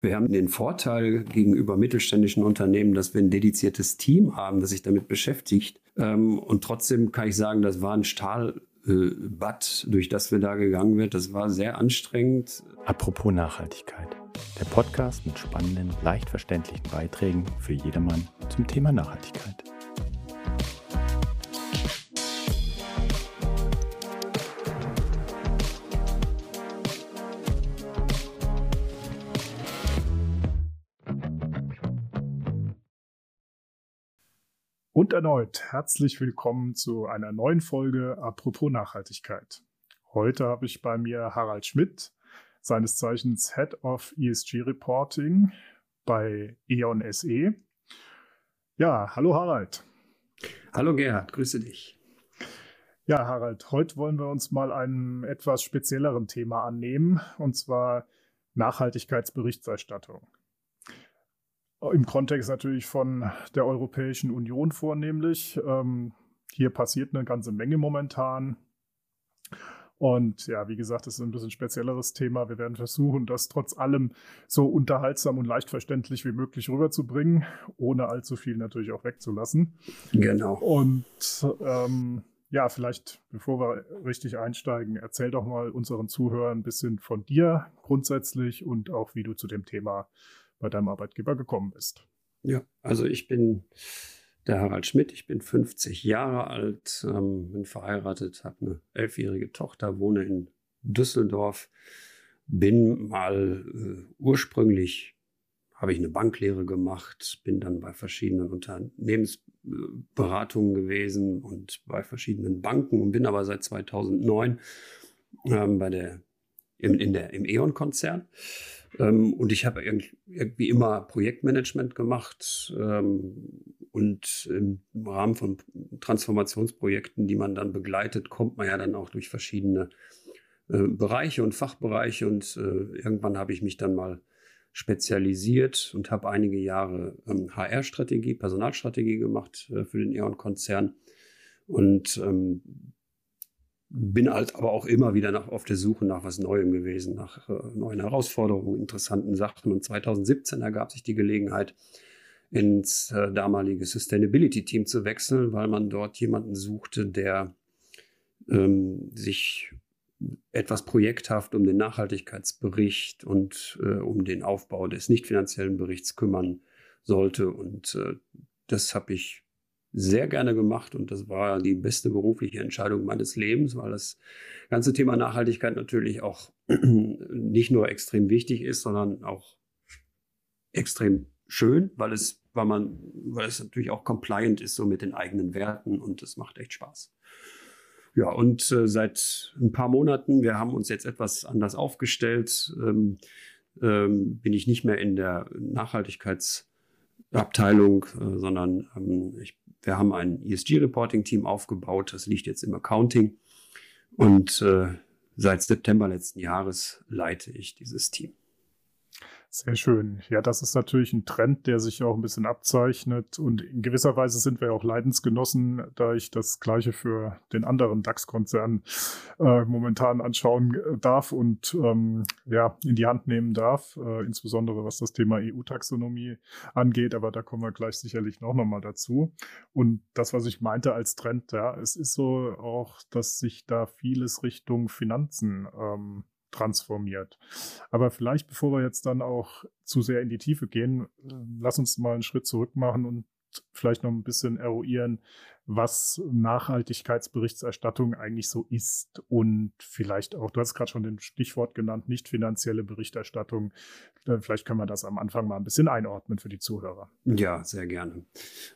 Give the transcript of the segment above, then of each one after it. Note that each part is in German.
Wir haben den Vorteil gegenüber mittelständischen Unternehmen, dass wir ein dediziertes Team haben, das sich damit beschäftigt. Ähm, und trotzdem kann ich sagen, das war ein Stahlbad, durch das wir da gegangen sind. Das war sehr anstrengend. Apropos Nachhaltigkeit. Der Podcast mit spannenden, leicht verständlichen Beiträgen für jedermann zum Thema Nachhaltigkeit. Und erneut herzlich willkommen zu einer neuen Folge Apropos Nachhaltigkeit. Heute habe ich bei mir Harald Schmidt, seines Zeichens Head of ESG Reporting bei E.ON SE. Ja, hallo Harald. Hallo Gerhard, grüße dich. Ja, Harald, heute wollen wir uns mal einem etwas spezielleren Thema annehmen, und zwar Nachhaltigkeitsberichterstattung. Im Kontext natürlich von der Europäischen Union vornehmlich. Ähm, hier passiert eine ganze Menge momentan. Und ja, wie gesagt, das ist ein bisschen spezielleres Thema. Wir werden versuchen, das trotz allem so unterhaltsam und leicht verständlich wie möglich rüberzubringen, ohne allzu viel natürlich auch wegzulassen. Genau. Und ähm, ja, vielleicht, bevor wir richtig einsteigen, erzähl doch mal unseren Zuhörern ein bisschen von dir grundsätzlich und auch, wie du zu dem Thema bei deinem Arbeitgeber gekommen bist. Ja, also ich bin der Harald Schmidt, ich bin 50 Jahre alt, ähm, bin verheiratet, habe eine elfjährige Tochter, wohne in Düsseldorf, bin mal äh, ursprünglich habe ich eine Banklehre gemacht, bin dann bei verschiedenen Unternehmensberatungen gewesen und bei verschiedenen Banken und bin aber seit 2009 ähm, bei der, in, in der, im E.ON-Konzern und ich habe irgendwie immer Projektmanagement gemacht ähm, und im Rahmen von Transformationsprojekten, die man dann begleitet, kommt man ja dann auch durch verschiedene äh, Bereiche und Fachbereiche. Und äh, irgendwann habe ich mich dann mal spezialisiert und habe einige Jahre ähm, HR-Strategie, Personalstrategie gemacht äh, für den E.ON-Konzern und ähm, bin halt aber auch immer wieder nach, auf der Suche nach was Neuem gewesen, nach äh, neuen Herausforderungen, interessanten Sachen. Und 2017 ergab sich die Gelegenheit, ins äh, damalige Sustainability-Team zu wechseln, weil man dort jemanden suchte, der ähm, sich etwas projekthaft um den Nachhaltigkeitsbericht und äh, um den Aufbau des nicht finanziellen Berichts kümmern sollte. Und äh, das habe ich sehr gerne gemacht und das war die beste berufliche Entscheidung meines Lebens, weil das ganze Thema Nachhaltigkeit natürlich auch nicht nur extrem wichtig ist, sondern auch extrem schön, weil es, weil man, weil es natürlich auch compliant ist so mit den eigenen Werten und es macht echt Spaß. Ja, und äh, seit ein paar Monaten, wir haben uns jetzt etwas anders aufgestellt, ähm, ähm, bin ich nicht mehr in der Nachhaltigkeitsabteilung, äh, sondern ähm, ich wir haben ein ESG-Reporting-Team aufgebaut, das liegt jetzt im Accounting. Und äh, seit September letzten Jahres leite ich dieses Team. Sehr schön. Ja, das ist natürlich ein Trend, der sich auch ein bisschen abzeichnet. Und in gewisser Weise sind wir auch Leidensgenossen, da ich das Gleiche für den anderen DAX-Konzern äh, momentan anschauen äh, darf und ähm, ja, in die Hand nehmen darf, äh, insbesondere was das Thema EU-Taxonomie angeht. Aber da kommen wir gleich sicherlich noch nochmal dazu. Und das, was ich meinte als Trend, ja, es ist so auch, dass sich da vieles Richtung Finanzen ähm, transformiert. Aber vielleicht, bevor wir jetzt dann auch zu sehr in die Tiefe gehen, lass uns mal einen Schritt zurück machen und vielleicht noch ein bisschen eruieren, was Nachhaltigkeitsberichterstattung eigentlich so ist und vielleicht auch, du hast gerade schon den Stichwort genannt, nicht finanzielle Berichterstattung. Äh, vielleicht können wir das am Anfang mal ein bisschen einordnen für die Zuhörer. Ja, sehr gerne.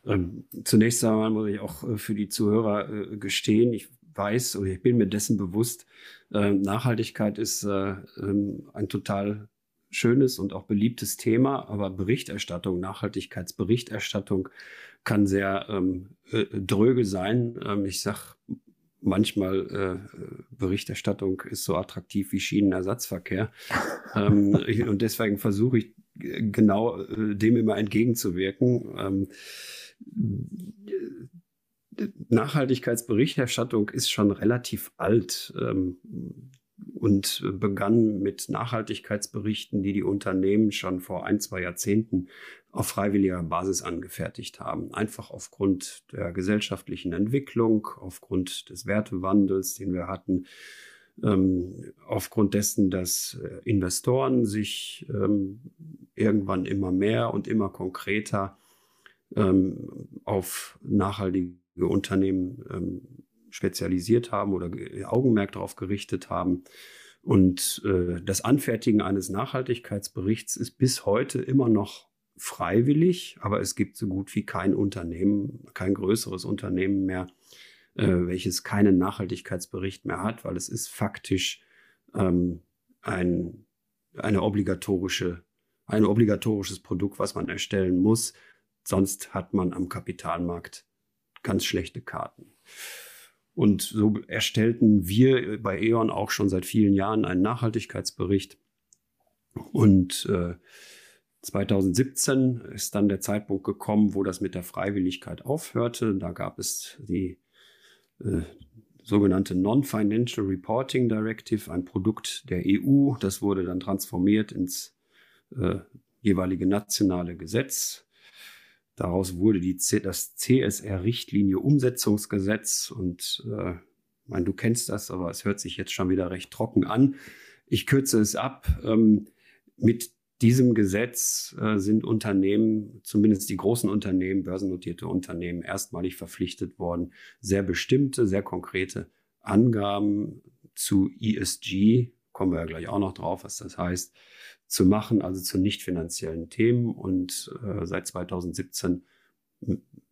Ähm, zunächst einmal muss ich auch äh, für die Zuhörer äh, gestehen, ich weiß oder ich bin mir dessen bewusst, äh, Nachhaltigkeit ist äh, ähm, ein total schönes und auch beliebtes Thema, aber Berichterstattung, Nachhaltigkeitsberichterstattung kann sehr ähm, äh, dröge sein. Ähm, ich sage manchmal, äh, Berichterstattung ist so attraktiv wie Schienenersatzverkehr. ähm, und deswegen versuche ich genau äh, dem immer entgegenzuwirken. Nachhaltigkeitsberichterstattung ist schon relativ alt. Ähm, und begann mit Nachhaltigkeitsberichten, die die Unternehmen schon vor ein, zwei Jahrzehnten auf freiwilliger Basis angefertigt haben. Einfach aufgrund der gesellschaftlichen Entwicklung, aufgrund des Wertewandels, den wir hatten, ähm, aufgrund dessen, dass äh, Investoren sich ähm, irgendwann immer mehr und immer konkreter ähm, auf nachhaltige Unternehmen ähm, spezialisiert haben oder Augenmerk darauf gerichtet haben. Und äh, das Anfertigen eines Nachhaltigkeitsberichts ist bis heute immer noch freiwillig, aber es gibt so gut wie kein Unternehmen, kein größeres Unternehmen mehr, äh, welches keinen Nachhaltigkeitsbericht mehr hat, weil es ist faktisch ähm, ein, eine obligatorische, ein obligatorisches Produkt, was man erstellen muss. Sonst hat man am Kapitalmarkt ganz schlechte Karten. Und so erstellten wir bei E.ON auch schon seit vielen Jahren einen Nachhaltigkeitsbericht. Und äh, 2017 ist dann der Zeitpunkt gekommen, wo das mit der Freiwilligkeit aufhörte. Da gab es die äh, sogenannte Non-Financial Reporting Directive, ein Produkt der EU. Das wurde dann transformiert ins äh, jeweilige nationale Gesetz. Daraus wurde die C das CSR-Richtlinie Umsetzungsgesetz und äh, mein, du kennst das, aber es hört sich jetzt schon wieder recht trocken an. Ich kürze es ab. Ähm, mit diesem Gesetz äh, sind Unternehmen, zumindest die großen Unternehmen, börsennotierte Unternehmen, erstmalig verpflichtet worden, sehr bestimmte, sehr konkrete Angaben zu ESG, kommen wir ja gleich auch noch drauf, was das heißt, zu machen, also zu nicht finanziellen Themen. Und äh, seit 2017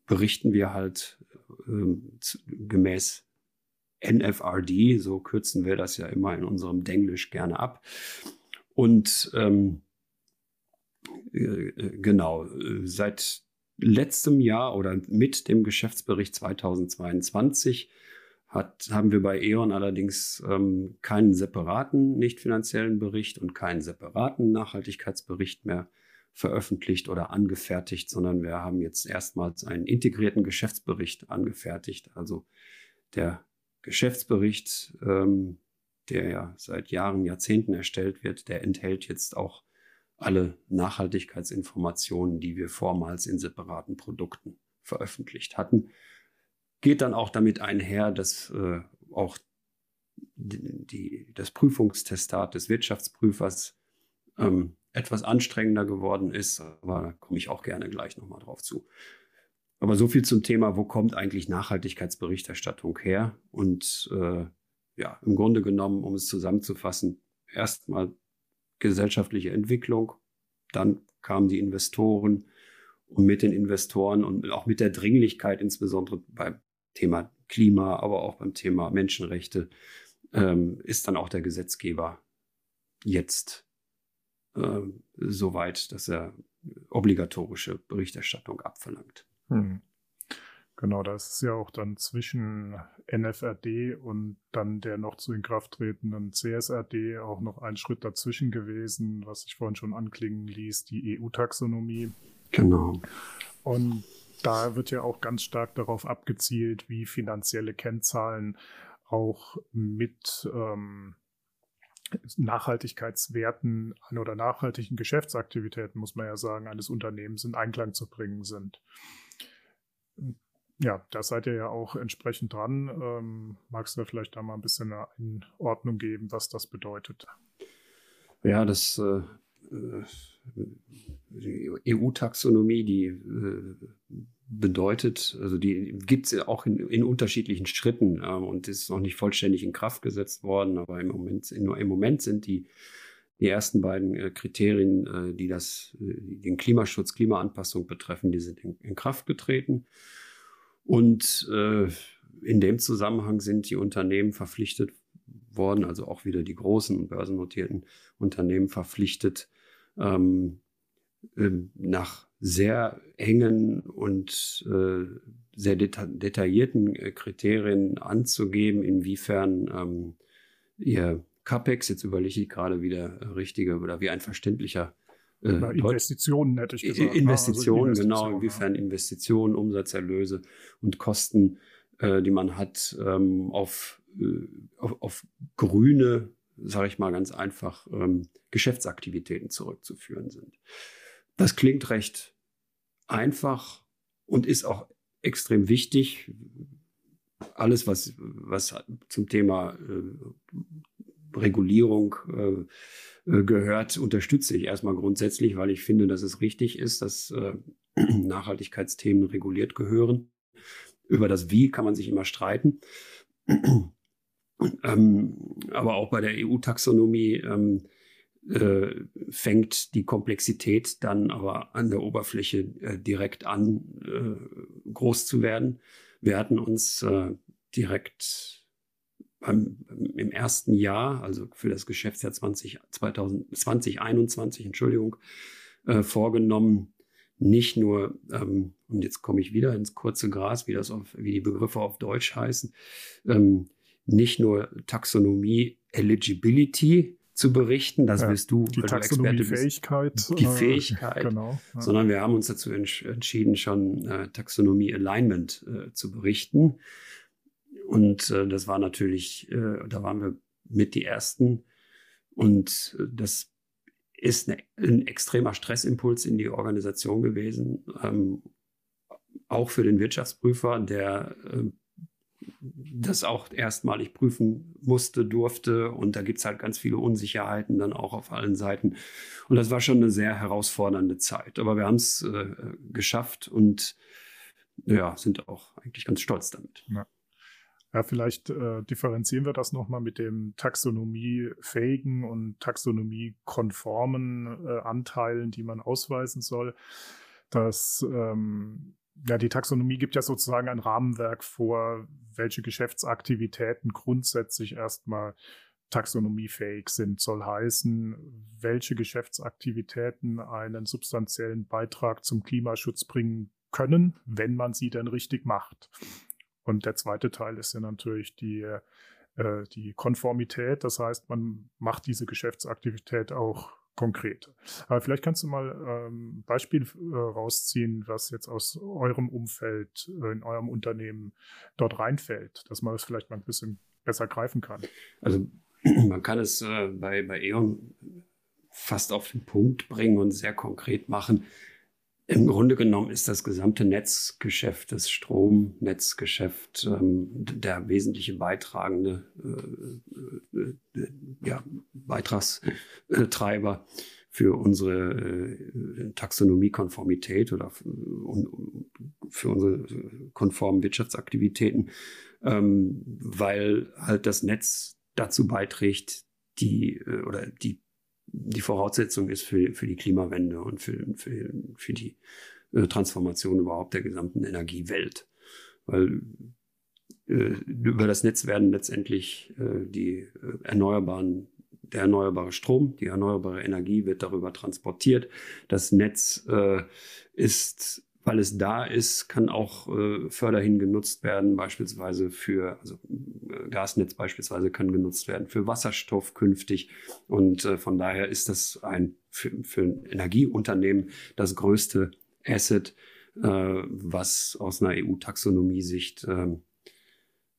berichten wir halt äh, gemäß NFRD, so kürzen wir das ja immer in unserem Denglisch gerne ab. Und ähm, äh, genau, seit letztem Jahr oder mit dem Geschäftsbericht 2022 hat, haben wir bei E.ON allerdings ähm, keinen separaten nicht finanziellen Bericht und keinen separaten Nachhaltigkeitsbericht mehr veröffentlicht oder angefertigt, sondern wir haben jetzt erstmals einen integrierten Geschäftsbericht angefertigt. Also der Geschäftsbericht, ähm, der ja seit Jahren, Jahrzehnten erstellt wird, der enthält jetzt auch alle Nachhaltigkeitsinformationen, die wir vormals in separaten Produkten veröffentlicht hatten geht dann auch damit einher, dass äh, auch die, das Prüfungstestat des Wirtschaftsprüfers ähm, etwas anstrengender geworden ist, aber da komme ich auch gerne gleich nochmal drauf zu. Aber so viel zum Thema, wo kommt eigentlich Nachhaltigkeitsberichterstattung her? Und äh, ja, im Grunde genommen, um es zusammenzufassen, erstmal gesellschaftliche Entwicklung, dann kamen die Investoren und mit den Investoren und auch mit der Dringlichkeit, insbesondere bei Thema Klima, aber auch beim Thema Menschenrechte, ähm, ist dann auch der Gesetzgeber jetzt äh, so weit, dass er obligatorische Berichterstattung abverlangt. Hm. Genau, da ist es ja auch dann zwischen NFRD und dann der noch zu in Kraft tretenden CSRD auch noch ein Schritt dazwischen gewesen, was ich vorhin schon anklingen ließ, die EU-Taxonomie. Genau. Und da wird ja auch ganz stark darauf abgezielt, wie finanzielle Kennzahlen auch mit ähm, Nachhaltigkeitswerten oder nachhaltigen Geschäftsaktivitäten, muss man ja sagen, eines Unternehmens in Einklang zu bringen sind. Ja, da seid ihr ja auch entsprechend dran. Ähm, magst du vielleicht da mal ein bisschen eine Einordnung geben, was das bedeutet? Ja, das äh die EU-Taxonomie, die äh, bedeutet, also die gibt es auch in, in unterschiedlichen Schritten äh, und ist noch nicht vollständig in Kraft gesetzt worden, aber im Moment, im Moment sind die, die ersten beiden äh, Kriterien, äh, die das, äh, den Klimaschutz, Klimaanpassung betreffen, die sind in, in Kraft getreten. Und äh, in dem Zusammenhang sind die Unternehmen verpflichtet worden, also auch wieder die großen und börsennotierten Unternehmen verpflichtet, ähm, ähm, nach sehr engen und äh, sehr deta detaillierten äh, Kriterien anzugeben, inwiefern ähm, ihr CAPEX, jetzt überlege ich gerade wieder richtige oder wie ein verständlicher äh, Investitionen hätte ich gesagt. Investitionen, also genau, inwiefern ja. Investitionen, Umsatzerlöse und Kosten, äh, die man hat, ähm, auf, auf, auf grüne sage ich mal ganz einfach, ähm, Geschäftsaktivitäten zurückzuführen sind. Das klingt recht einfach und ist auch extrem wichtig. Alles, was, was zum Thema äh, Regulierung äh, äh, gehört, unterstütze ich erstmal grundsätzlich, weil ich finde, dass es richtig ist, dass äh, Nachhaltigkeitsthemen reguliert gehören. Über das Wie kann man sich immer streiten. Ähm, aber auch bei der EU-Taxonomie ähm, äh, fängt die Komplexität dann aber an der Oberfläche äh, direkt an, äh, groß zu werden. Wir hatten uns äh, direkt beim, im ersten Jahr, also für das Geschäftsjahr 20, 2000, 2021, Entschuldigung, äh, vorgenommen, nicht nur, ähm, und jetzt komme ich wieder ins kurze Gras, wie, das auf, wie die Begriffe auf Deutsch heißen, ähm, nicht nur Taxonomie Eligibility zu berichten, das ja, willst du, die Taxonomie-Fähigkeit. Die äh, Fähigkeit, genau, ja. sondern wir haben uns dazu entsch entschieden, schon äh, Taxonomie Alignment äh, zu berichten. Und äh, das war natürlich, äh, da waren wir mit die Ersten. Und das ist eine, ein extremer Stressimpuls in die Organisation gewesen. Ähm, auch für den Wirtschaftsprüfer, der das auch erstmalig prüfen musste, durfte. Und da gibt es halt ganz viele Unsicherheiten dann auch auf allen Seiten. Und das war schon eine sehr herausfordernde Zeit. Aber wir haben es äh, geschafft und ja, sind auch eigentlich ganz stolz damit. Ja. Ja, vielleicht äh, differenzieren wir das nochmal mit dem taxonomiefähigen und taxonomiekonformen äh, Anteilen, die man ausweisen soll. Das ähm, ja, die Taxonomie gibt ja sozusagen ein Rahmenwerk vor, welche Geschäftsaktivitäten grundsätzlich erstmal taxonomiefähig sind, soll heißen, welche Geschäftsaktivitäten einen substanziellen Beitrag zum Klimaschutz bringen können, wenn man sie denn richtig macht. Und der zweite Teil ist ja natürlich die, äh, die Konformität. Das heißt, man macht diese Geschäftsaktivität auch konkret. Aber vielleicht kannst du mal ein ähm, Beispiel äh, rausziehen, was jetzt aus eurem Umfeld, äh, in eurem Unternehmen dort reinfällt, dass man es das vielleicht mal ein bisschen besser greifen kann. Also man kann es äh, bei, bei E.ON fast auf den Punkt bringen und sehr konkret machen. Im Grunde genommen ist das gesamte Netzgeschäft, das Stromnetzgeschäft, ähm, der wesentliche beitragende äh, äh, äh, ja, Beitragstreiber für unsere äh, Taxonomiekonformität oder für unsere konformen Wirtschaftsaktivitäten, ähm, weil halt das Netz dazu beiträgt, die äh, oder die die Voraussetzung ist für, für die Klimawende und für, für, für die äh, Transformation überhaupt der gesamten Energiewelt. Weil äh, über das Netz werden letztendlich äh, die äh, erneuerbaren der erneuerbare Strom, die erneuerbare Energie wird darüber transportiert. Das Netz äh, ist weil es da ist, kann auch äh, förderhin genutzt werden, beispielsweise für, also Gasnetz beispielsweise kann genutzt werden für Wasserstoff künftig. Und äh, von daher ist das ein für, für ein Energieunternehmen das größte Asset, äh, was aus einer EU-Taxonomie-Sicht, äh,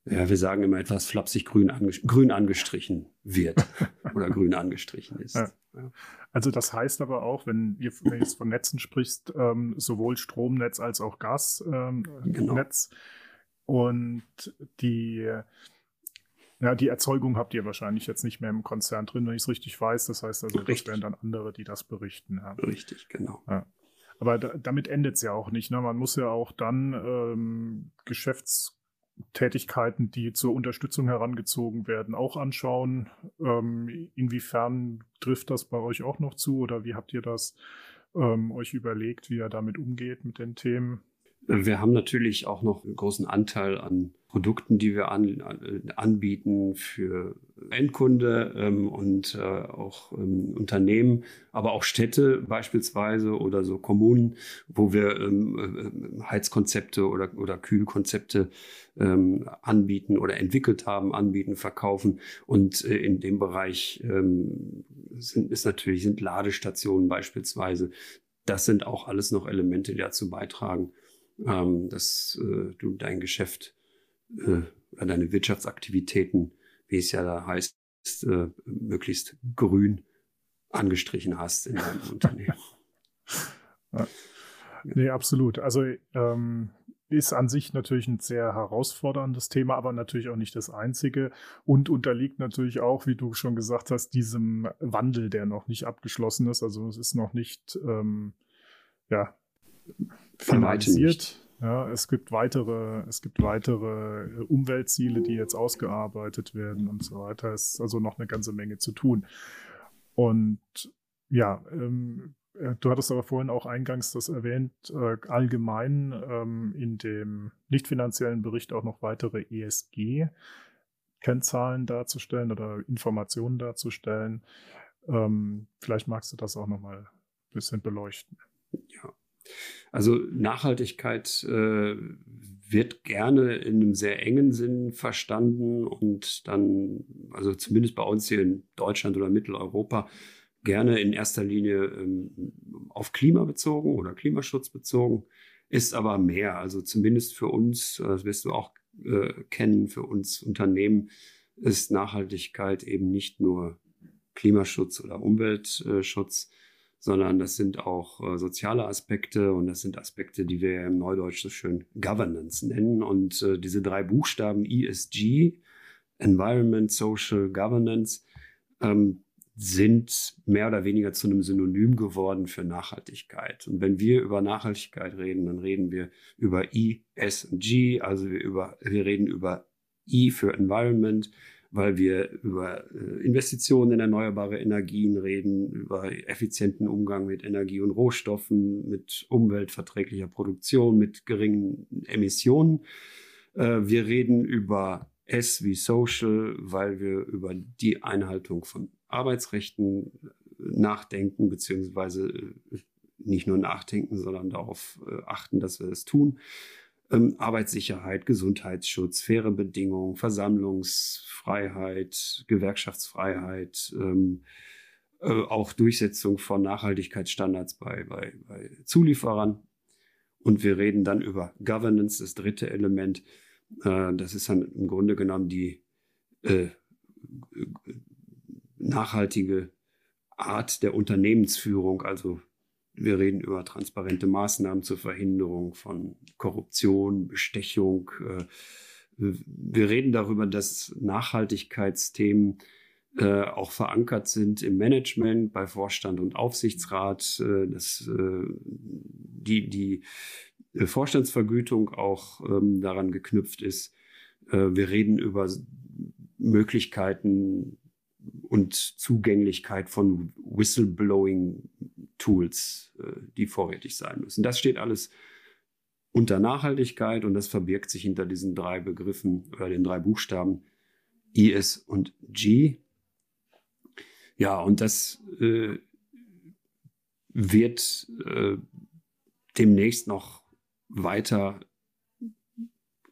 ja, wir sagen immer etwas flapsig grün, ange grün angestrichen wird oder grün angestrichen ist. Ja. Ja. Also das heißt aber auch, wenn, ihr, wenn du jetzt von Netzen sprichst, ähm, sowohl Stromnetz als auch Gasnetz. Ähm, genau. Und die, ja, die Erzeugung habt ihr wahrscheinlich jetzt nicht mehr im Konzern drin, wenn ich es richtig weiß. Das heißt also, richtig. das wären dann andere, die das berichten. Ja. Richtig, genau. Ja. Aber da, damit endet es ja auch nicht. Ne? Man muss ja auch dann ähm, Geschäfts Tätigkeiten, die zur Unterstützung herangezogen werden, auch anschauen. Ähm, inwiefern trifft das bei euch auch noch zu oder wie habt ihr das ähm, euch überlegt, wie ihr damit umgeht mit den Themen? Wir haben natürlich auch noch einen großen Anteil an Produkten, die wir an, anbieten für Endkunde ähm, und äh, auch ähm, Unternehmen, aber auch Städte beispielsweise oder so Kommunen, wo wir ähm, äh, Heizkonzepte oder, oder Kühlkonzepte ähm, anbieten oder entwickelt haben, anbieten, verkaufen. Und äh, in dem Bereich ähm, sind, ist natürlich, sind Ladestationen beispielsweise. Das sind auch alles noch Elemente, die dazu beitragen, ähm, dass äh, du dein Geschäft äh, deine Wirtschaftsaktivitäten, wie es ja da heißt, äh, möglichst grün angestrichen hast in deinem Unternehmen. Ja. Nee, absolut. Also ähm, ist an sich natürlich ein sehr herausforderndes Thema, aber natürlich auch nicht das einzige und unterliegt natürlich auch, wie du schon gesagt hast, diesem Wandel, der noch nicht abgeschlossen ist. Also es ist noch nicht ähm, ja, finalisiert. Ja, es gibt weitere, es gibt weitere äh, Umweltziele, die jetzt ausgearbeitet werden und so weiter. Es ist also noch eine ganze Menge zu tun. Und ja, ähm, äh, du hattest aber vorhin auch eingangs das erwähnt, äh, allgemein ähm, in dem nicht finanziellen Bericht auch noch weitere ESG-Kennzahlen darzustellen oder Informationen darzustellen. Ähm, vielleicht magst du das auch noch mal ein bisschen beleuchten. Also Nachhaltigkeit äh, wird gerne in einem sehr engen Sinn verstanden und dann, also zumindest bei uns hier in Deutschland oder Mitteleuropa, gerne in erster Linie ähm, auf Klima bezogen oder Klimaschutz bezogen, ist aber mehr. Also zumindest für uns, äh, das wirst du auch äh, kennen, für uns Unternehmen ist Nachhaltigkeit eben nicht nur Klimaschutz oder Umweltschutz, sondern das sind auch äh, soziale Aspekte und das sind Aspekte, die wir im Neudeutsch so schön Governance nennen. Und äh, diese drei Buchstaben ESG, Environment, Social, Governance, ähm, sind mehr oder weniger zu einem Synonym geworden für Nachhaltigkeit. Und wenn wir über Nachhaltigkeit reden, dann reden wir über E, S und G, also wir, über, wir reden über E für Environment, weil wir über äh, Investitionen in erneuerbare Energien reden, über effizienten Umgang mit Energie und Rohstoffen, mit umweltverträglicher Produktion, mit geringen Emissionen. Äh, wir reden über S wie Social, weil wir über die Einhaltung von Arbeitsrechten nachdenken, beziehungsweise nicht nur nachdenken, sondern darauf äh, achten, dass wir das tun ähm, Arbeitssicherheit, Gesundheitsschutz, faire Bedingungen, Versammlungsfreiheit, Gewerkschaftsfreiheit, ähm, äh, auch Durchsetzung von Nachhaltigkeitsstandards bei, bei, bei Zulieferern. Und wir reden dann über Governance, das dritte Element. Äh, das ist dann im Grunde genommen die äh, nachhaltige Art der Unternehmensführung, also wir reden über transparente Maßnahmen zur Verhinderung von Korruption, Bestechung. Äh, wir reden darüber, dass Nachhaltigkeitsthemen äh, auch verankert sind im Management, bei Vorstand und Aufsichtsrat, äh, dass die, die Vorstandsvergütung auch ähm, daran geknüpft ist. wir reden über Möglichkeiten und Zugänglichkeit von Whistleblowing-Tools, äh, die vorrätig sein müssen. Das steht alles unter Nachhaltigkeit und das verbirgt sich hinter diesen drei Begriffen oder den drei Buchstaben I, S und G. Ja, und das äh, wird äh, demnächst noch weiter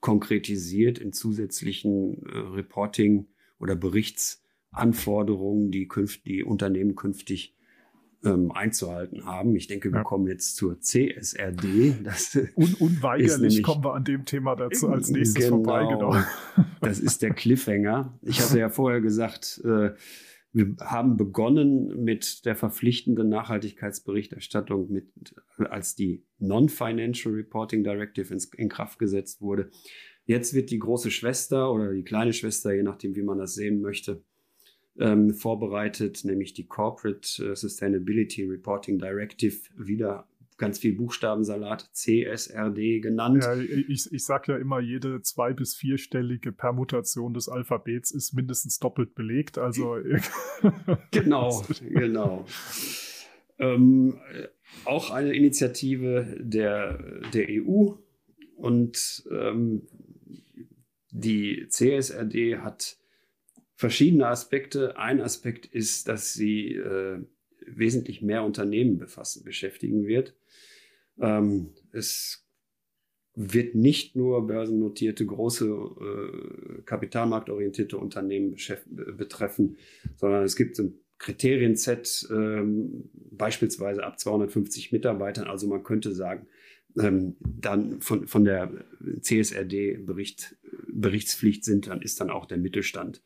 konkretisiert in zusätzlichen äh, Reporting- oder Berichts- Anforderungen, die, künft, die Unternehmen künftig ähm, einzuhalten haben. Ich denke, wir ja. kommen jetzt zur CSRD. Das Un unweigerlich nämlich, kommen wir an dem Thema dazu als nächstes genau, vorbei. Genau. das ist der Cliffhanger. Ich hatte ja vorher gesagt, äh, wir haben begonnen mit der verpflichtenden Nachhaltigkeitsberichterstattung, mit, als die Non-Financial Reporting Directive ins, in Kraft gesetzt wurde. Jetzt wird die große Schwester oder die kleine Schwester, je nachdem, wie man das sehen möchte, ähm, vorbereitet, nämlich die Corporate äh, Sustainability Reporting Directive, wieder ganz viel Buchstabensalat, CSRD genannt. Ja, ich, ich sage ja immer, jede zwei- bis vierstellige Permutation des Alphabets ist mindestens doppelt belegt. Also genau, genau. Ähm, auch eine Initiative der, der EU und ähm, die CSRD hat verschiedene Aspekte. Ein Aspekt ist, dass sie äh, wesentlich mehr Unternehmen befassen, beschäftigen wird. Ähm, es wird nicht nur börsennotierte, große, äh, kapitalmarktorientierte Unternehmen betreffen, sondern es gibt ein Kriterienset, ähm, beispielsweise ab 250 Mitarbeitern. Also man könnte sagen, ähm, dann von, von der CSRD-Bericht, Berichtspflicht sind, dann ist dann auch der Mittelstand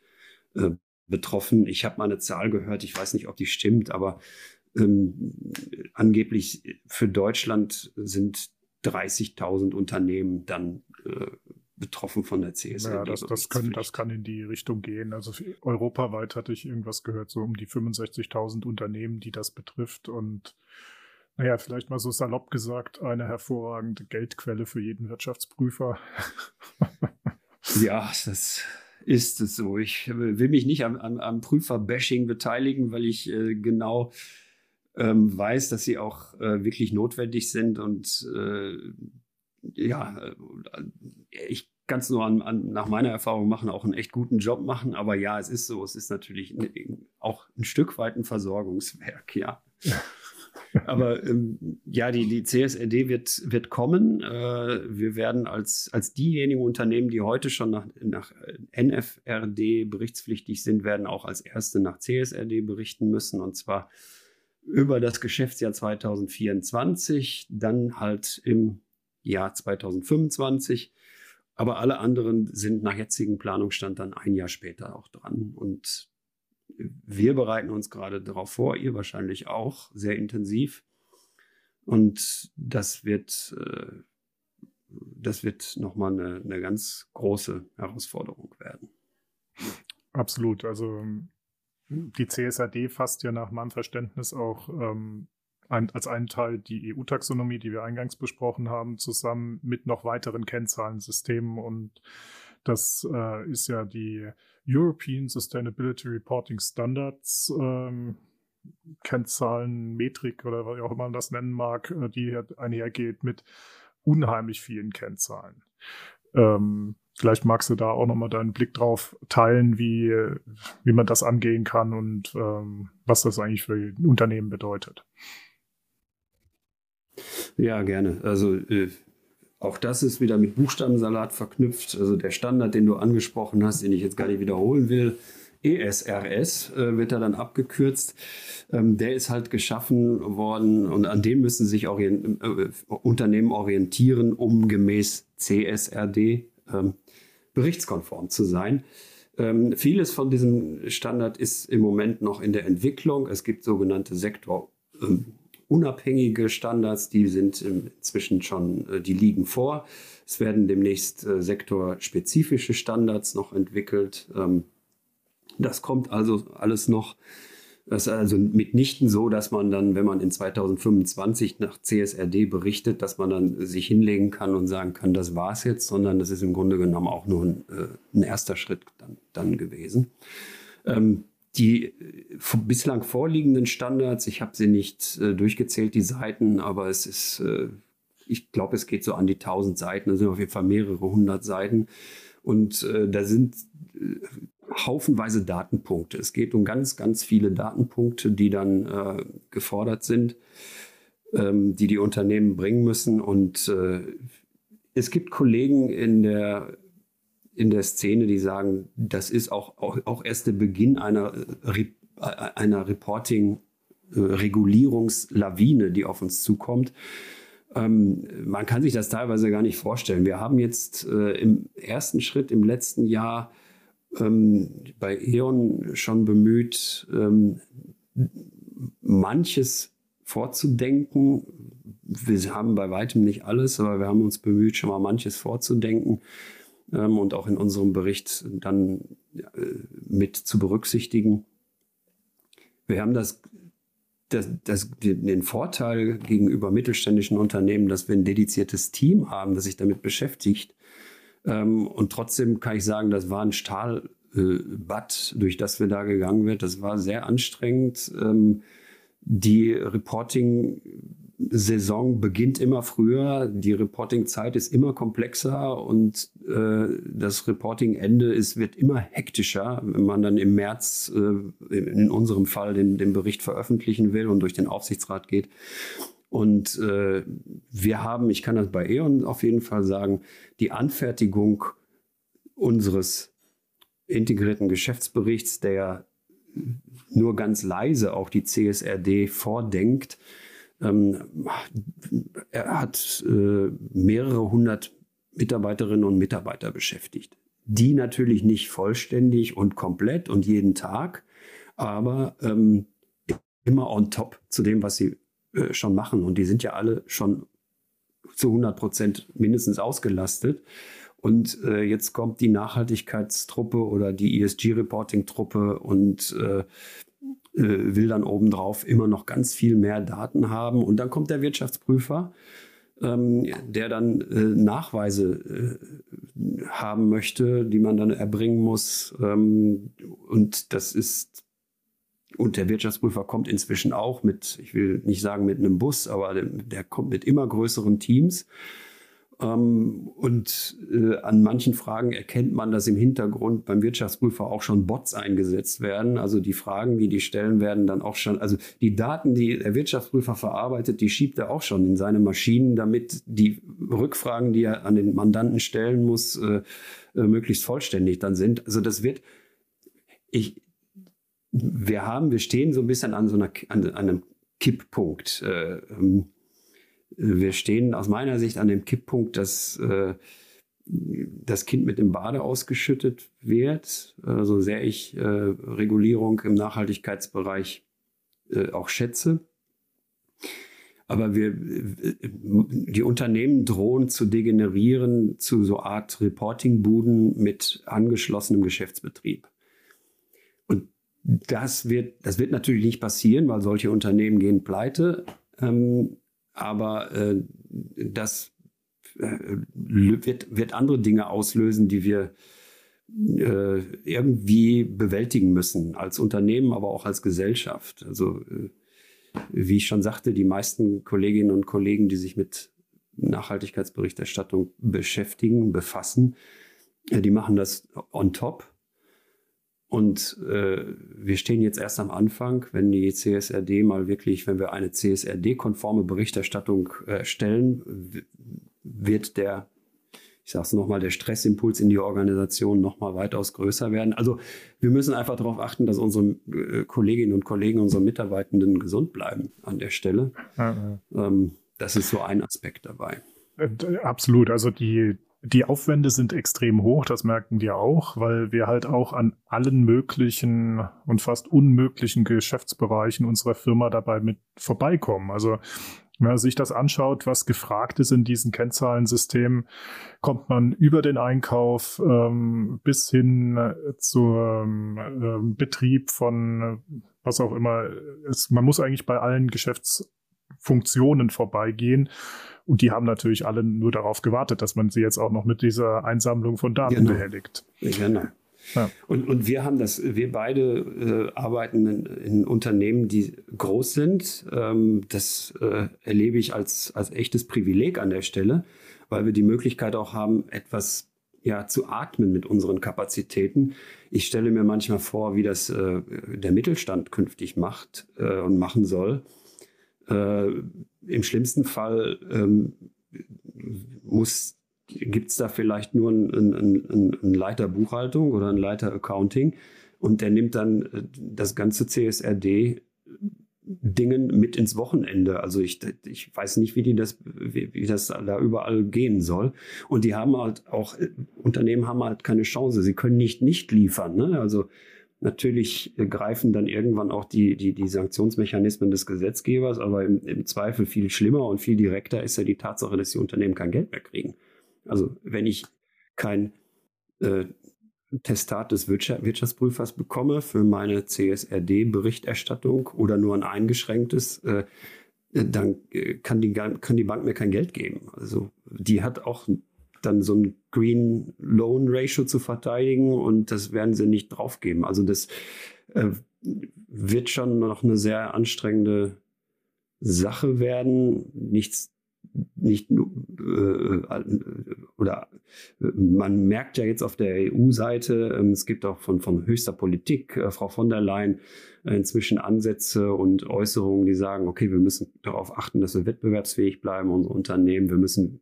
äh, betroffen. Ich habe mal eine Zahl gehört, ich weiß nicht, ob die stimmt, aber ähm, angeblich für Deutschland sind 30.000 Unternehmen dann äh, betroffen von der CSR. Ja, das, das, können, das kann in die Richtung gehen. Also europaweit hatte ich irgendwas gehört, so um die 65.000 Unternehmen, die das betrifft. Und naja, vielleicht mal so salopp gesagt, eine hervorragende Geldquelle für jeden Wirtschaftsprüfer. ja, das ist es so. Ich will mich nicht am, am, am Prüfer-Bashing beteiligen, weil ich äh, genau ähm, weiß, dass sie auch äh, wirklich notwendig sind und äh, ja, äh, ich kann es nur an, an, nach meiner Erfahrung machen, auch einen echt guten Job machen. Aber ja, es ist so, es ist natürlich auch ein Stück weit ein Versorgungswerk, ja. Aber ähm, ja, die, die CSRD wird, wird kommen. Äh, wir werden als, als diejenigen Unternehmen, die heute schon nach, nach NFRD berichtspflichtig sind, werden auch als erste nach CSRD berichten müssen. Und zwar über das Geschäftsjahr 2024, dann halt im Jahr 2025. Aber alle anderen sind nach jetzigem Planungsstand dann ein Jahr später auch dran. Und wir bereiten uns gerade darauf vor, ihr wahrscheinlich auch sehr intensiv. Und das wird, äh, das wird nochmal eine, eine ganz große Herausforderung werden. Absolut. Also die CSRD fasst ja nach meinem Verständnis auch ähm, ein, als einen Teil die EU-Taxonomie, die wir eingangs besprochen haben, zusammen mit noch weiteren Kennzahlensystemen. Und das äh, ist ja die European Sustainability Reporting Standards. Ähm, Kennzahlen, Metrik oder was auch immer man das nennen mag, äh, die einhergeht mit unheimlich vielen Kennzahlen. Ähm, Vielleicht magst du da auch nochmal deinen Blick drauf teilen, wie, wie man das angehen kann und ähm, was das eigentlich für Unternehmen bedeutet. Ja, gerne. Also äh, auch das ist wieder mit Buchstabensalat verknüpft. Also der Standard, den du angesprochen hast, den ich jetzt gar nicht wiederholen will, ESRS äh, wird da dann abgekürzt. Ähm, der ist halt geschaffen worden und an dem müssen sich orient äh, Unternehmen orientieren, um gemäß CSRD ähm, berichtskonform zu sein. Ähm, vieles von diesem Standard ist im Moment noch in der Entwicklung. Es gibt sogenannte sektorunabhängige ähm, Standards, die sind inzwischen schon, äh, die liegen vor. Es werden demnächst äh, sektorspezifische Standards noch entwickelt. Ähm, das kommt also alles noch das ist also mitnichten so, dass man dann, wenn man in 2025 nach CSRD berichtet, dass man dann sich hinlegen kann und sagen kann, das war's jetzt, sondern das ist im Grunde genommen auch nur ein, äh, ein erster Schritt dann, dann gewesen. Ähm, die äh, bislang vorliegenden Standards, ich habe sie nicht äh, durchgezählt, die Seiten, aber es ist, äh, ich glaube, es geht so an die 1000 Seiten, das sind auf jeden Fall mehrere hundert Seiten. Und äh, da sind äh, haufenweise Datenpunkte. Es geht um ganz, ganz viele Datenpunkte, die dann äh, gefordert sind, ähm, die die Unternehmen bringen müssen. Und es gibt Kollegen in der, in der Szene, die sagen, das ist auch, auch, auch erst der Beginn einer, äh, einer Reporting-Regulierungslawine, die auf uns zukommt. Ähm, man kann sich das teilweise gar nicht vorstellen. Wir haben jetzt äh, im ersten Schritt im letzten Jahr ähm, bei E.ON schon bemüht, ähm, manches vorzudenken. Wir haben bei weitem nicht alles, aber wir haben uns bemüht, schon mal manches vorzudenken ähm, und auch in unserem Bericht dann äh, mit zu berücksichtigen. Wir haben das, das, das, den Vorteil gegenüber mittelständischen Unternehmen, dass wir ein dediziertes Team haben, das sich damit beschäftigt ähm, und trotzdem kann ich sagen, das war ein Stahlbad, äh, durch das wir da gegangen sind. Das war sehr anstrengend. Ähm, die Reporting-Saison beginnt immer früher, die Reporting-Zeit ist immer komplexer und äh, das Reporting-Ende wird immer hektischer, wenn man dann im März äh, in unserem Fall den, den Bericht veröffentlichen will und durch den Aufsichtsrat geht. Und äh, wir haben, ich kann das bei E.ON auf jeden Fall sagen, die Anfertigung unseres integrierten Geschäftsberichts, der nur ganz leise auch die CSRD vordenkt, ähm, er hat äh, mehrere hundert Mitarbeiterinnen und Mitarbeiter beschäftigt. die natürlich nicht vollständig und komplett und jeden Tag, aber ähm, immer on top zu dem, was sie äh, schon machen. Und die sind ja alle schon zu 100 Prozent mindestens ausgelastet. Und äh, jetzt kommt die Nachhaltigkeitstruppe oder die ESG-Reporting-Truppe und äh, will dann obendrauf immer noch ganz viel mehr Daten haben. Und dann kommt der Wirtschaftsprüfer, ähm, der dann äh, Nachweise äh, haben möchte, die man dann erbringen muss. Ähm, und das ist und der Wirtschaftsprüfer kommt inzwischen auch mit, ich will nicht sagen mit einem Bus, aber der, der kommt mit immer größeren Teams. Ähm, und äh, an manchen Fragen erkennt man, dass im Hintergrund beim Wirtschaftsprüfer auch schon Bots eingesetzt werden. Also die Fragen, die die stellen, werden dann auch schon, also die Daten, die der Wirtschaftsprüfer verarbeitet, die schiebt er auch schon in seine Maschinen, damit die Rückfragen, die er an den Mandanten stellen muss, äh, äh, möglichst vollständig dann sind. Also das wird, ich, wir haben, wir stehen so ein bisschen an so einer, an, einem Kipppunkt. Äh, ähm, wir stehen aus meiner Sicht an dem Kipppunkt, dass äh, das Kind mit dem Bade ausgeschüttet wird, äh, so sehr ich äh, Regulierung im Nachhaltigkeitsbereich äh, auch schätze. Aber wir, die Unternehmen drohen zu degenerieren zu so Art Reportingbuden mit angeschlossenem Geschäftsbetrieb. Und das wird, das wird natürlich nicht passieren, weil solche Unternehmen gehen pleite. Ähm, aber äh, das äh, wird, wird andere Dinge auslösen, die wir äh, irgendwie bewältigen müssen, als Unternehmen, aber auch als Gesellschaft. Also, äh, wie ich schon sagte, die meisten Kolleginnen und Kollegen, die sich mit Nachhaltigkeitsberichterstattung beschäftigen, befassen, äh, die machen das on top und äh, wir stehen jetzt erst am Anfang, wenn die CSRD mal wirklich, wenn wir eine CSRD-konforme Berichterstattung äh, wird der, ich sage es nochmal, der Stressimpuls in die Organisation nochmal weitaus größer werden. Also wir müssen einfach darauf achten, dass unsere äh, Kolleginnen und Kollegen, unsere Mitarbeitenden gesund bleiben an der Stelle. Mhm. Ähm, das ist so ein Aspekt dabei. Äh, absolut. Also die die Aufwände sind extrem hoch, das merken wir auch, weil wir halt auch an allen möglichen und fast unmöglichen Geschäftsbereichen unserer Firma dabei mit vorbeikommen. Also wenn man sich das anschaut, was gefragt ist in diesen Kennzahlensystemen, kommt man über den Einkauf ähm, bis hin zum ähm, Betrieb von was auch immer. Es, man muss eigentlich bei allen Geschäftsfunktionen vorbeigehen. Und die haben natürlich alle nur darauf gewartet, dass man sie jetzt auch noch mit dieser Einsammlung von Daten genau. behelligt. Genau. Ja. Und, und wir haben das, wir beide äh, arbeiten in, in, Unternehmen, die groß sind. Ähm, das äh, erlebe ich als, als echtes Privileg an der Stelle, weil wir die Möglichkeit auch haben, etwas ja, zu atmen mit unseren Kapazitäten. Ich stelle mir manchmal vor, wie das äh, der Mittelstand künftig macht äh, und machen soll. Äh, Im schlimmsten Fall ähm, muss gibt es da vielleicht nur einen, einen, einen, Leiter Buchhaltung oder einen Leiter Accounting und der nimmt dann äh, das ganze CSRD Dingen mit ins Wochenende. Also ich, ich weiß nicht, wie die das, wie, wie, das da überall gehen soll. Und die haben halt auch, äh, Unternehmen haben halt keine Chance. Sie können nicht nicht liefern. Ne? Also Natürlich greifen dann irgendwann auch die, die, die Sanktionsmechanismen des Gesetzgebers, aber im, im Zweifel viel schlimmer und viel direkter ist ja die Tatsache, dass die Unternehmen kein Geld mehr kriegen. Also wenn ich kein äh, Testat des Wirtschaftsprüfers bekomme für meine CSRD-Berichterstattung oder nur ein eingeschränktes, äh, dann äh, kann die, kann die Bank mir kein Geld geben. Also die hat auch dann so ein Green Loan Ratio zu verteidigen und das werden sie nicht draufgeben. Also das äh, wird schon noch eine sehr anstrengende Sache werden. Nichts nicht äh, oder äh, man merkt ja jetzt auf der EU-Seite, äh, es gibt auch von, von höchster Politik, äh, Frau von der Leyen, äh, inzwischen Ansätze und Äußerungen, die sagen, okay, wir müssen darauf achten, dass wir wettbewerbsfähig bleiben, unsere Unternehmen, wir müssen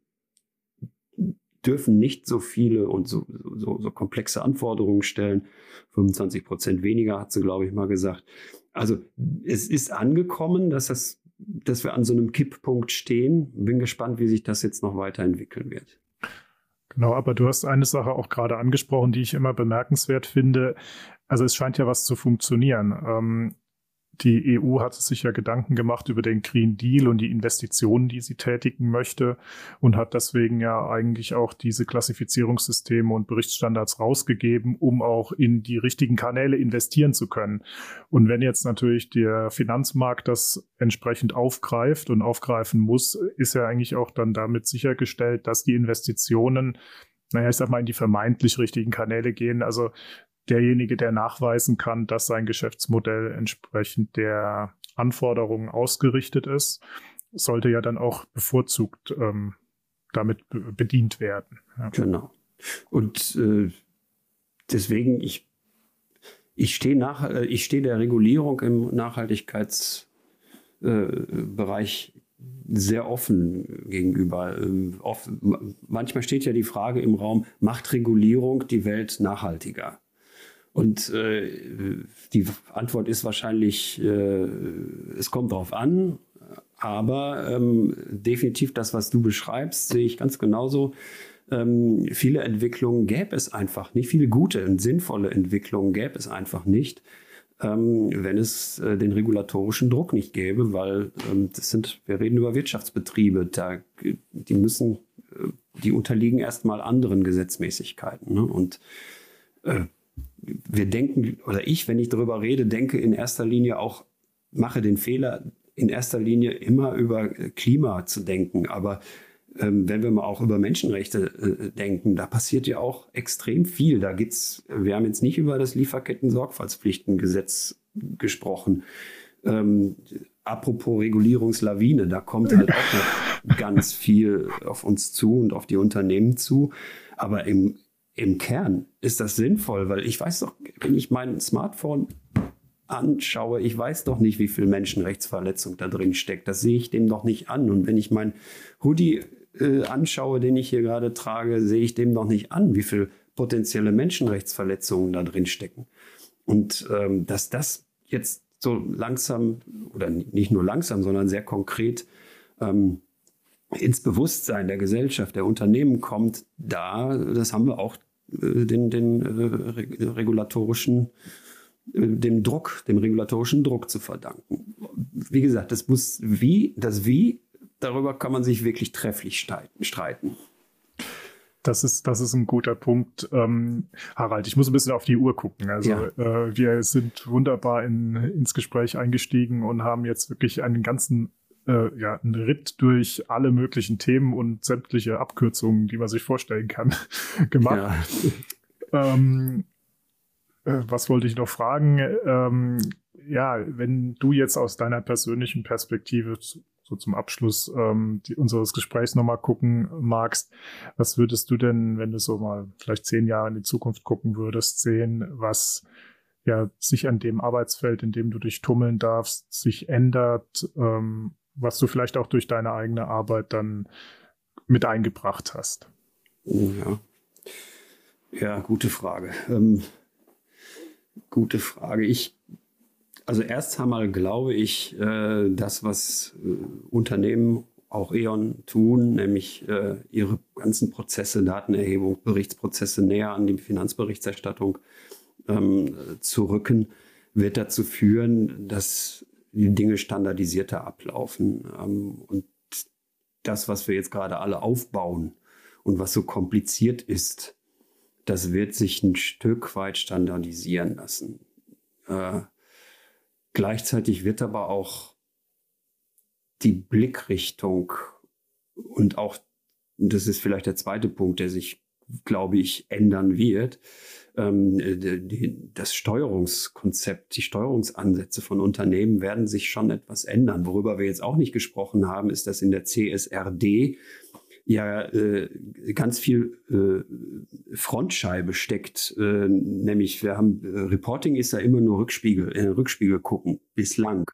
dürfen nicht so viele und so, so, so komplexe Anforderungen stellen. 25 Prozent weniger, hat sie, glaube ich, mal gesagt. Also es ist angekommen, dass, das, dass wir an so einem Kipppunkt stehen. Bin gespannt, wie sich das jetzt noch weiterentwickeln wird. Genau, aber du hast eine Sache auch gerade angesprochen, die ich immer bemerkenswert finde. Also es scheint ja was zu funktionieren. Ähm, die EU hat sich ja Gedanken gemacht über den Green Deal und die Investitionen, die sie tätigen möchte und hat deswegen ja eigentlich auch diese Klassifizierungssysteme und Berichtsstandards rausgegeben, um auch in die richtigen Kanäle investieren zu können. Und wenn jetzt natürlich der Finanzmarkt das entsprechend aufgreift und aufgreifen muss, ist ja eigentlich auch dann damit sichergestellt, dass die Investitionen naja, ich sag mal, in die vermeintlich richtigen Kanäle gehen. Also derjenige, der nachweisen kann, dass sein Geschäftsmodell entsprechend der Anforderungen ausgerichtet ist, sollte ja dann auch bevorzugt ähm, damit bedient werden. Ja. Genau. Und äh, deswegen, ich, ich stehe nach, äh, ich der Regulierung im Nachhaltigkeitsbereich äh, sehr offen gegenüber. Ähm, offen, manchmal steht ja die Frage im Raum, macht Regulierung die Welt nachhaltiger? Und äh, die Antwort ist wahrscheinlich, äh, es kommt darauf an, aber ähm, definitiv das, was du beschreibst, sehe ich ganz genauso. Ähm, viele Entwicklungen gäbe es einfach nicht, viele gute und sinnvolle Entwicklungen gäbe es einfach nicht, ähm, wenn es äh, den regulatorischen Druck nicht gäbe, weil ähm, das sind, wir reden über Wirtschaftsbetriebe, da, die müssen, äh, die unterliegen erstmal anderen Gesetzmäßigkeiten. Ne? Und äh, wir denken, oder ich, wenn ich darüber rede, denke in erster Linie auch, mache den Fehler, in erster Linie immer über Klima zu denken. Aber ähm, wenn wir mal auch über Menschenrechte äh, denken, da passiert ja auch extrem viel. Da geht's, wir haben jetzt nicht über das Lieferketten-Sorgfaltspflichtengesetz gesprochen. Ähm, apropos Regulierungslawine, da kommt halt auch noch ganz viel auf uns zu und auf die Unternehmen zu. Aber im, im Kern ist das sinnvoll, weil ich weiß doch, wenn ich mein Smartphone anschaue, ich weiß doch nicht, wie viel Menschenrechtsverletzung da drin steckt. Das sehe ich dem doch nicht an. Und wenn ich mein Hoodie äh, anschaue, den ich hier gerade trage, sehe ich dem doch nicht an, wie viel potenzielle Menschenrechtsverletzungen da drin stecken. Und ähm, dass das jetzt so langsam oder nicht nur langsam, sondern sehr konkret ähm, ins Bewusstsein der Gesellschaft, der Unternehmen kommt, da, das haben wir auch äh, den, den äh, regulatorischen, äh, dem Druck, dem regulatorischen Druck zu verdanken. Wie gesagt, das muss wie, das Wie, darüber kann man sich wirklich trefflich streiten. Das ist, das ist ein guter Punkt. Ähm, Harald, ich muss ein bisschen auf die Uhr gucken. Also ja. äh, wir sind wunderbar in, ins Gespräch eingestiegen und haben jetzt wirklich einen ganzen äh, ja, ein Ritt durch alle möglichen Themen und sämtliche Abkürzungen, die man sich vorstellen kann, gemacht. Ja. Ähm, äh, was wollte ich noch fragen? Ähm, ja, wenn du jetzt aus deiner persönlichen Perspektive so zum Abschluss ähm, die, unseres Gesprächs nochmal gucken magst, was würdest du denn, wenn du so mal vielleicht zehn Jahre in die Zukunft gucken würdest, sehen, was ja sich an dem Arbeitsfeld, in dem du dich tummeln darfst, sich ändert ähm, was du vielleicht auch durch deine eigene Arbeit dann mit eingebracht hast? Ja, ja gute Frage. Ähm, gute Frage. Ich, also erst einmal glaube ich, äh, das, was äh, Unternehmen, auch E.ON tun, nämlich äh, ihre ganzen Prozesse, Datenerhebung, Berichtsprozesse näher an die Finanzberichterstattung ähm, zu rücken, wird dazu führen, dass die Dinge standardisierter ablaufen. Ähm, und das, was wir jetzt gerade alle aufbauen und was so kompliziert ist, das wird sich ein Stück weit standardisieren lassen. Äh, gleichzeitig wird aber auch die Blickrichtung und auch, das ist vielleicht der zweite Punkt, der sich, glaube ich, ändern wird, ähm, die, das Steuerungskonzept, die Steuerungsansätze von Unternehmen werden sich schon etwas ändern. Worüber wir jetzt auch nicht gesprochen haben, ist, dass in der CSRD ja äh, ganz viel äh, Frontscheibe steckt. Äh, nämlich wir haben äh, Reporting ist ja immer nur Rückspiegel, in den Rückspiegel gucken, bislang.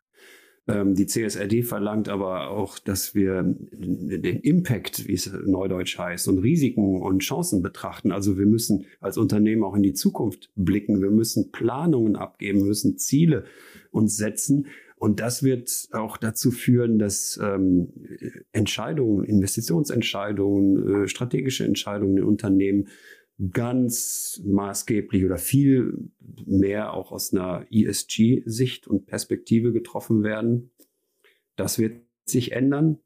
Ähm, die CSRD verlangt aber auch, dass wir den Impact, wie es neudeutsch heißt, und Risiken und Chancen betrachten. Also wir müssen als Unternehmen auch in die Zukunft blicken. Wir müssen Planungen abgeben, wir müssen Ziele uns setzen. Und das wird auch dazu führen, dass ähm, Entscheidungen, Investitionsentscheidungen, äh, strategische Entscheidungen in Unternehmen ganz maßgeblich oder viel mehr auch aus einer ESG-Sicht und Perspektive getroffen werden. Das wird sich ändern.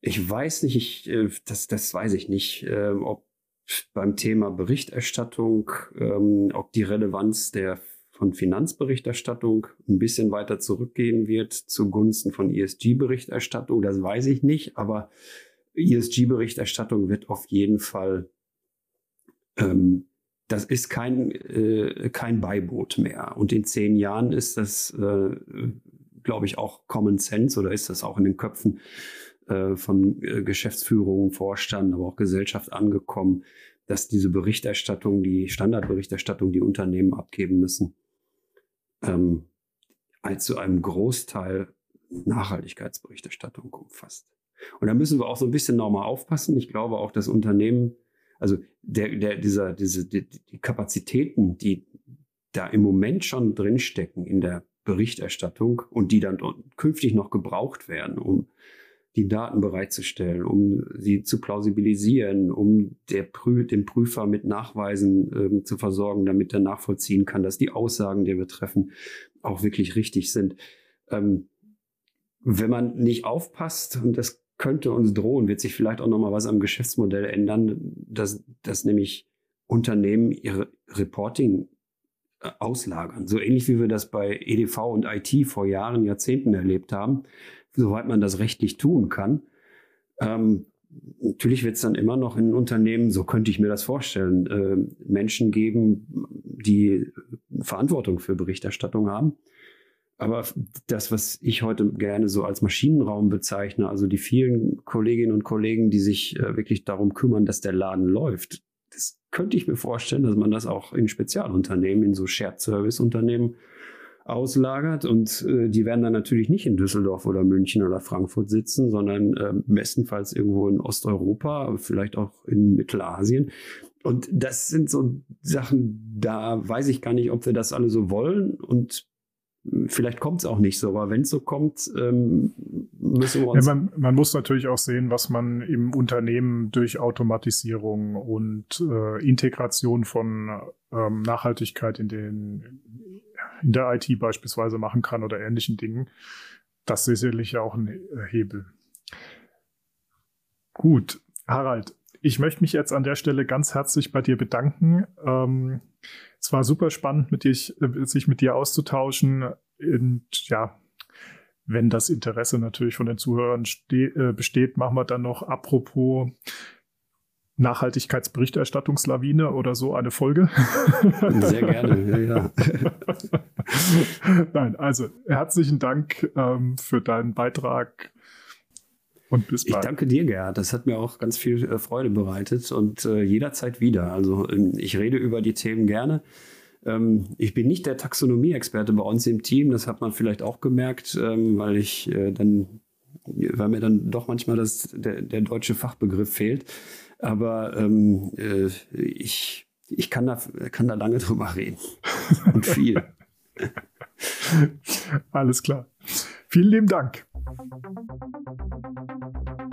Ich weiß nicht, ich, äh, das, das weiß ich nicht, äh, ob beim Thema Berichterstattung, ähm, ob die Relevanz der von Finanzberichterstattung ein bisschen weiter zurückgehen wird zugunsten von ESG-Berichterstattung. Das weiß ich nicht, aber ESG-Berichterstattung wird auf jeden Fall, ähm, das ist kein, äh, kein Beiboot mehr. Und in zehn Jahren ist das, äh, glaube ich, auch Common Sense oder ist das auch in den Köpfen äh, von äh, Geschäftsführung, Vorstand, aber auch Gesellschaft angekommen, dass diese Berichterstattung, die Standardberichterstattung, die Unternehmen abgeben müssen, ähm, als zu einem Großteil Nachhaltigkeitsberichterstattung umfasst. Und da müssen wir auch so ein bisschen nochmal aufpassen. Ich glaube auch, dass Unternehmen, also der, der, dieser, diese, die, die Kapazitäten, die da im Moment schon drinstecken in der Berichterstattung und die dann künftig noch gebraucht werden, um die Daten bereitzustellen, um sie zu plausibilisieren, um der Prü den Prüfer mit Nachweisen ähm, zu versorgen, damit er nachvollziehen kann, dass die Aussagen, die wir treffen, auch wirklich richtig sind. Ähm, wenn man nicht aufpasst, und das könnte uns drohen, wird sich vielleicht auch noch mal was am Geschäftsmodell ändern, dass, dass nämlich Unternehmen ihre Reporting äh, auslagern. So ähnlich wie wir das bei EDV und IT vor Jahren, Jahrzehnten erlebt haben soweit man das rechtlich tun kann. Ähm, natürlich wird es dann immer noch in Unternehmen, so könnte ich mir das vorstellen, äh, Menschen geben, die Verantwortung für Berichterstattung haben. Aber das, was ich heute gerne so als Maschinenraum bezeichne, also die vielen Kolleginnen und Kollegen, die sich äh, wirklich darum kümmern, dass der Laden läuft, das könnte ich mir vorstellen, dass man das auch in Spezialunternehmen, in so Shared Service Unternehmen auslagert. Und äh, die werden dann natürlich nicht in Düsseldorf oder München oder Frankfurt sitzen, sondern äh, bestenfalls irgendwo in Osteuropa, vielleicht auch in Mittelasien. Und das sind so Sachen, da weiß ich gar nicht, ob wir das alle so wollen. Und Vielleicht kommt es auch nicht so, aber wenn es so kommt, ähm, müssen wir uns. Ja, man, man, muss natürlich auch sehen, was man im Unternehmen durch Automatisierung und äh, Integration von ähm, Nachhaltigkeit in den in der IT beispielsweise machen kann oder ähnlichen Dingen. Das ist sicherlich auch ein Hebel. Gut, Harald, ich möchte mich jetzt an der Stelle ganz herzlich bei dir bedanken. Ähm, es war super spannend, mit dir, äh, sich mit dir auszutauschen. Und ja, wenn das Interesse natürlich von den Zuhörern äh, besteht, machen wir dann noch apropos Nachhaltigkeitsberichterstattungslawine oder so eine Folge. Sehr gerne, ja, ja. Nein, also herzlichen Dank ähm, für deinen Beitrag und bis bald. Ich danke dir, Gerhard. Das hat mir auch ganz viel äh, Freude bereitet und äh, jederzeit wieder. Also ähm, ich rede über die Themen gerne. Ähm, ich bin nicht der Taxonomie-Experte bei uns im Team. Das hat man vielleicht auch gemerkt, ähm, weil ich äh, dann, weil mir dann doch manchmal das, der, der deutsche Fachbegriff fehlt. Aber ähm, äh, ich, ich kann da, kann da lange drüber reden. Und viel. Alles klar. Vielen lieben Dank. Thank you.